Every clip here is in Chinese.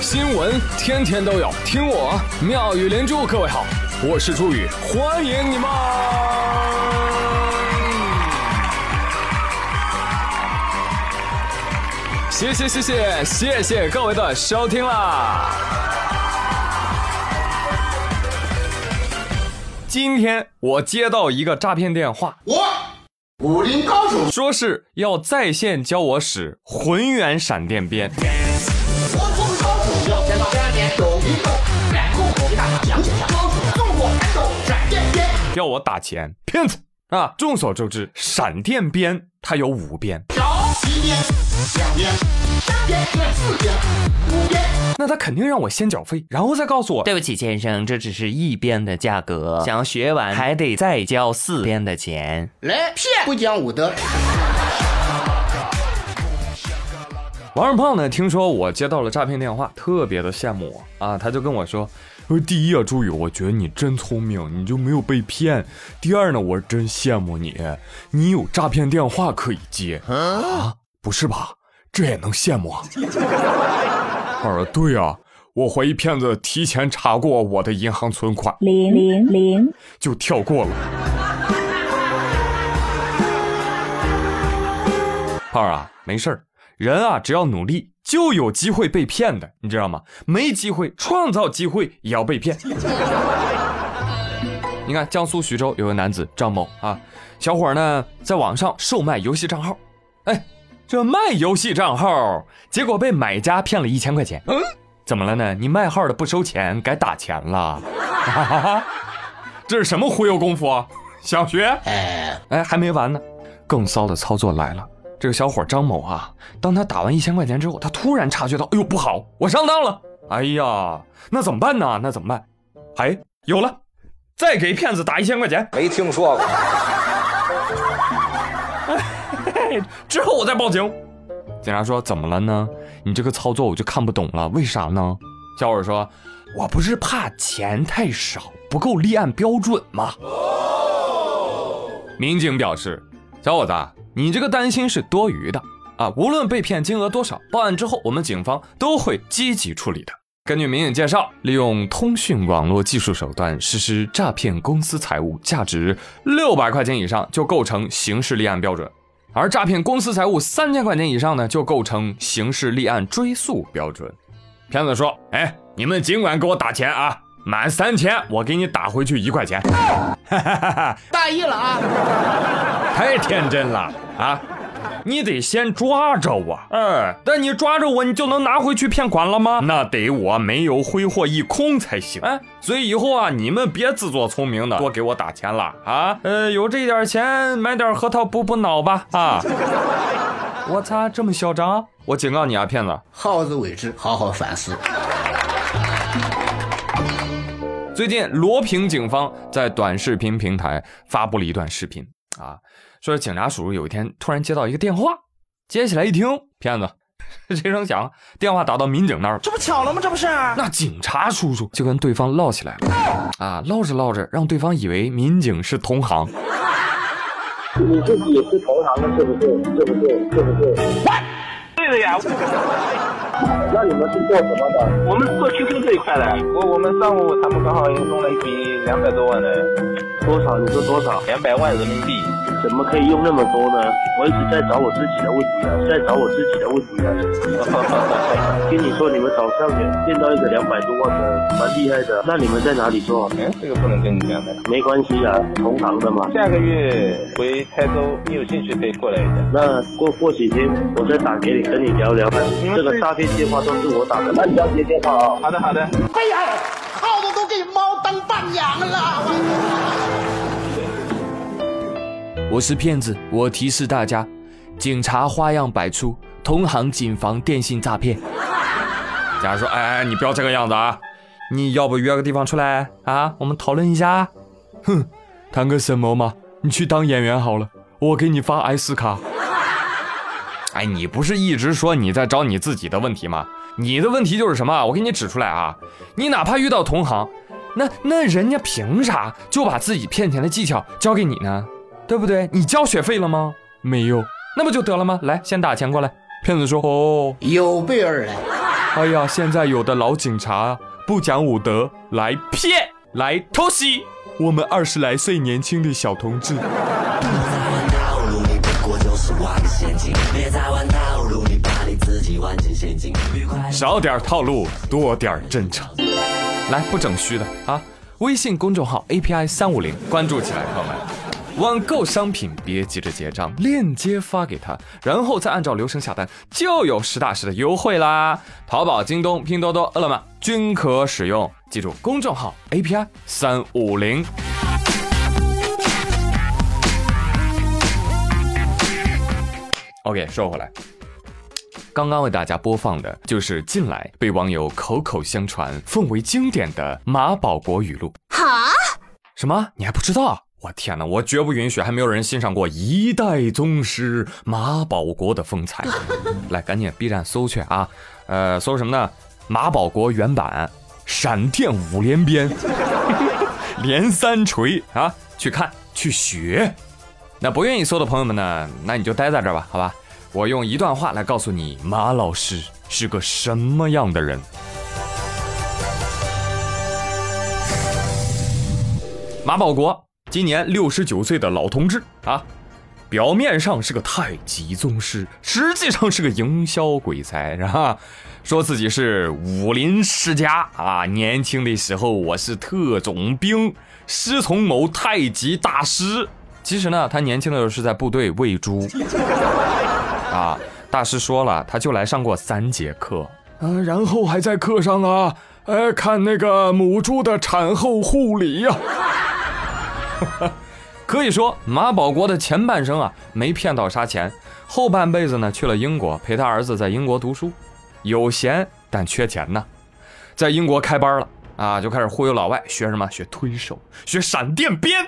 新闻天天都有，听我妙语连珠。各位好，我是朱宇，欢迎你们！谢谢谢谢谢谢各位的收听啦！今天我接到一个诈骗电话，我武林高手，说是要在线教我使浑圆闪电鞭。要我打钱，骗子啊！众所周知，闪电鞭它有五鞭，找一鞭、两鞭、三鞭、四鞭、五鞭。那他肯定让我先缴费，然后再告诉我，对不起，先生，这只是一鞭的价格，想要学完还得再交四鞭的钱。来骗不讲武德。王二胖呢？听说我接到了诈骗电话，特别的羡慕我啊！他就跟我说：“说第一啊，朱宇，我觉得你真聪明，你就没有被骗。第二呢，我是真羡慕你，你有诈骗电话可以接啊？不是吧？这也能羡慕啊？” 二对啊，我怀疑骗子提前查过我的银行存款，零零零，就跳过了。胖儿啊，没事儿。人啊，只要努力，就有机会被骗的，你知道吗？没机会，创造机会也要被骗。你看，江苏徐州有个男子张某啊，小伙呢在网上售卖游戏账号，哎，这卖游戏账号，结果被买家骗了一千块钱。嗯，怎么了呢？你卖号的不收钱，改打钱了？这是什么忽悠功夫啊？小学？哎哎，还没完呢，更骚的操作来了。这个小伙张某啊，当他打完一千块钱之后，他突然察觉到，哎呦不好，我上当了！哎呀，那怎么办呢？那怎么办？哎，有了，再给骗子打一千块钱。没听说过。之后我再报警。警察说怎么了呢？你这个操作我就看不懂了，为啥呢？小伙说，我不是怕钱太少，不够立案标准吗？民警表示，小伙子。你这个担心是多余的啊！无论被骗金额多少，报案之后我们警方都会积极处理的。根据民警介绍，利用通讯网络技术手段实施诈骗公司财物，价值六百块钱以上就构成刑事立案标准，而诈骗公司财物三千块钱以上呢，就构成刑事立案追诉标准。骗子说：“哎，你们尽管给我打钱啊！”满三千，我给你打回去一块钱。大意了啊！太天真了啊！你得先抓着我，哎，但你抓着我，你就能拿回去骗款了吗？那得我没有挥霍一空才行。哎，所以以后啊，你们别自作聪明的多给我打钱了啊！呃，有这点钱买点核桃补补脑吧啊！我擦，这么嚣张！我警告你啊，骗子，好自为之，好好反思。最近，罗平警方在短视频平台发布了一段视频啊，说是警察叔叔有一天突然接到一个电话，接起来一听，骗子，这声响，电话打到民警那儿，这不巧了吗？这不是？那警察叔叔就跟对方唠起来了，啊，唠着唠着，让对方以为民警是同行。你自己是同行的，是不是？是不是？是不是？对的呀。那你们是做什么的？我们是做汽车这一块的。我我们上午他们刚好弄了一笔两百多万的，多少？你说多少？两百万人民币。怎么可以用那么多呢？我一直在找我自己的问题啊，在找我自己的问题啊。听你说你们早上也见到一个两百多万的，蛮厉害的。那你们在哪里做？哎，这个不能跟你讲的。没关系啊，同行的嘛。下个月回台州，你有兴趣可以过来一下。那过过几天我再打给你，跟你聊聊。这个诈骗电话都是我打的，那你要接电话啊。好的，好的。哎呀，耗子都给猫当伴娘了。我是骗子，我提示大家，警察花样百出，同行谨防电信诈骗。假如说，哎哎，你不要这个样子啊！你要不约个地方出来啊？我们讨论一下。哼，谈个什么嘛？你去当演员好了，我给你发 S 卡。哎，你不是一直说你在找你自己的问题吗？你的问题就是什么？我给你指出来啊！你哪怕遇到同行，那那人家凭啥就把自己骗钱的技巧交给你呢？对不对？你交学费了吗？没有，那不就得了吗？来，先打钱过来。骗子说：“哦，有备而来。”哎呀，现在有的老警察不讲武德，来骗，来偷袭我们二十来岁年轻的小同志。少点套路，多点真诚。来，不整虚的啊！微信公众号 API 三五零，关注起来，朋友们。网购商品别急着结账，链接发给他，然后再按照流程下单，就有实打实的优惠啦！淘宝、京东、拼多多、饿了么均可使用。记住，公众号 API 三五零。OK，说回来，刚刚为大家播放的就是近来被网友口口相传、奉为经典的马保国语录。哈？什么？你还不知道？我天哪！我绝不允许还没有人欣赏过一代宗师马保国的风采。来，赶紧 B 站搜去啊！呃，搜什么呢？马保国原版闪电五连鞭，连三锤啊！去看去学。那不愿意搜的朋友们呢？那你就待在这儿吧，好吧？我用一段话来告诉你，马老师是个什么样的人。马保国今年六十九岁的老同志啊，表面上是个太极宗师，实际上是个营销鬼才，是吧？说自己是武林世家啊，年轻的时候我是特种兵，师从某太极大师。其实呢，他年轻的时候是在部队喂猪。啊，大师说了，他就来上过三节课，嗯、然后还在课上啊，呃，看那个母猪的产后护理呀、可以说，马保国的前半生啊没骗到啥钱，后半辈子呢去了英国陪他儿子在英国读书，有闲但缺钱呐，在英国开班了啊，就开始忽悠老外学什么？学推手，学闪电鞭。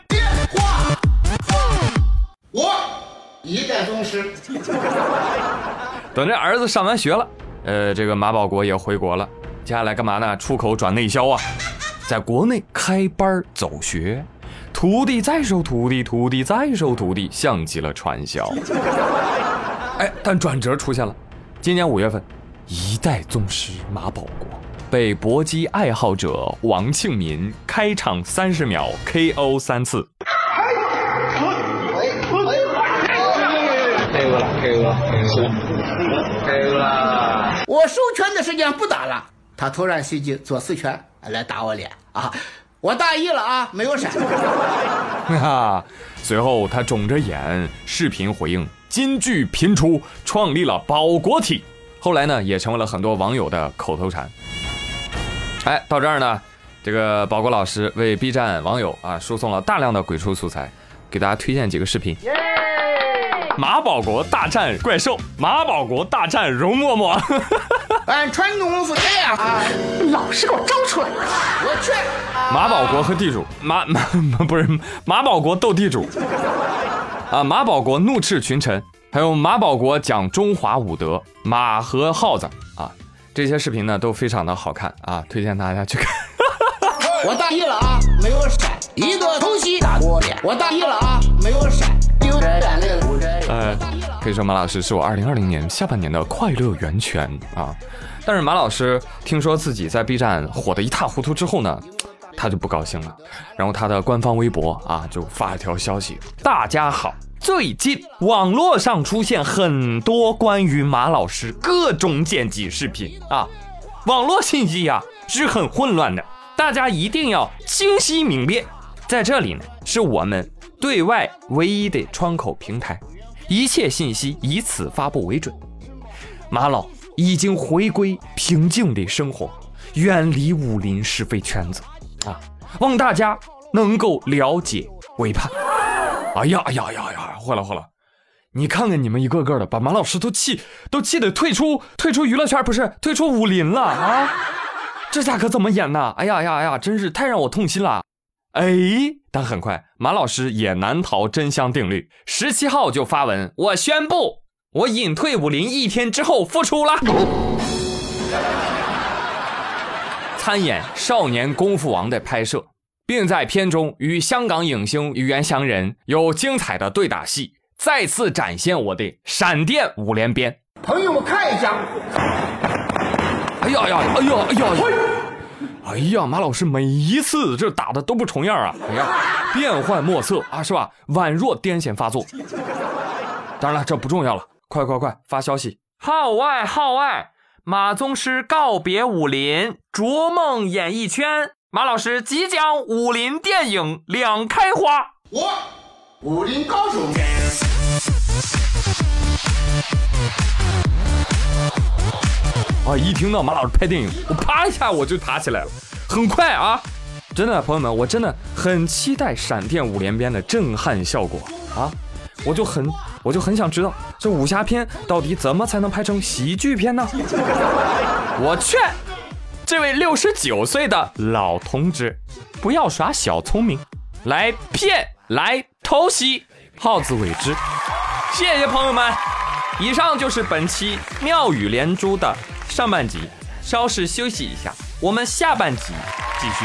我一代宗师，等这儿子上完学了，呃，这个马保国也回国了，接下来干嘛呢？出口转内销啊，在国内开班走学，徒弟再收徒弟，徒弟再收徒弟，像极了传销。哎，但转折出现了，今年五月份，一代宗师马保国被搏击爱好者王庆民开场三十秒 KO 三次。我收拳的时间不打了，他突然袭击左四拳来打我脸啊！我大意了啊，没有闪。哈哈，随后他肿着眼视频回应，金句频出，创立了保国体。后来呢，也成为了很多网友的口头禅。哎，到这儿呢，这个保国老师为 B 站网友啊输送了大量的鬼畜素材，给大家推荐几个视频。马保国大战怪兽，马保国大战容嬷嬷。俺传统是这样啊，老实给我招出来！我去。马保国和地主马马 不是马保国斗地主啊，马保国怒斥群臣，还有马保国讲中华武德，马和耗子啊，这些视频呢都非常的好看啊，推荐大家去看。我大意了啊，没有闪，一个偷袭打我脸。我大意了啊，没有闪，丢人。呃，可以说马老师是我二零二零年下半年的快乐源泉啊。但是马老师听说自己在 B 站火得一塌糊涂之后呢，他就不高兴了，然后他的官方微博啊就发了条消息：大家好，最近网络上出现很多关于马老师各种剪辑视频啊，网络信息呀、是很混乱的，大家一定要清晰明辨。在这里呢，是我们对外唯一的窗口平台，一切信息以此发布为准。马老已经回归平静的生活，远离武林是非圈子啊！望大家能够了解为盼。哎呀哎呀呀呀！坏了坏了！你看看你们一个个的，把马老师都气都气得退出退出娱乐圈，不是退出武林了啊！这下可怎么演呢？哎呀呀哎呀！真是太让我痛心了。哎，但很快马老师也难逃真香定律，十七号就发文，我宣布我隐退武林一天之后复出了，参演《少年功夫王》的拍摄，并在片中与香港影星袁湘仁有精彩的对打戏，再次展现我的闪电五连鞭。朋友们看一下，哎哎呀呀，哎呀哎呀，哎呀，马老师每一次这打的都不重样啊！哎呀，变幻莫测啊，是吧？宛若癫痫发作。当然了，这不重要了，快快快发消息！号外号外！马宗师告别武林，逐梦演艺圈。马老师即将武林电影两开花。我武林高手。啊！一听到马老师拍电影，我啪一下我就爬起来了，很快啊！真的，朋友们，我真的很期待闪电五连鞭的震撼效果啊！我就很，我就很想知道这武侠片到底怎么才能拍成喜剧片呢？我劝这位六十九岁的老同志不要耍小聪明，来骗来偷袭，好自为之。谢谢朋友们，以上就是本期妙语连珠的上半集，稍事休息一下，我们下半集继续。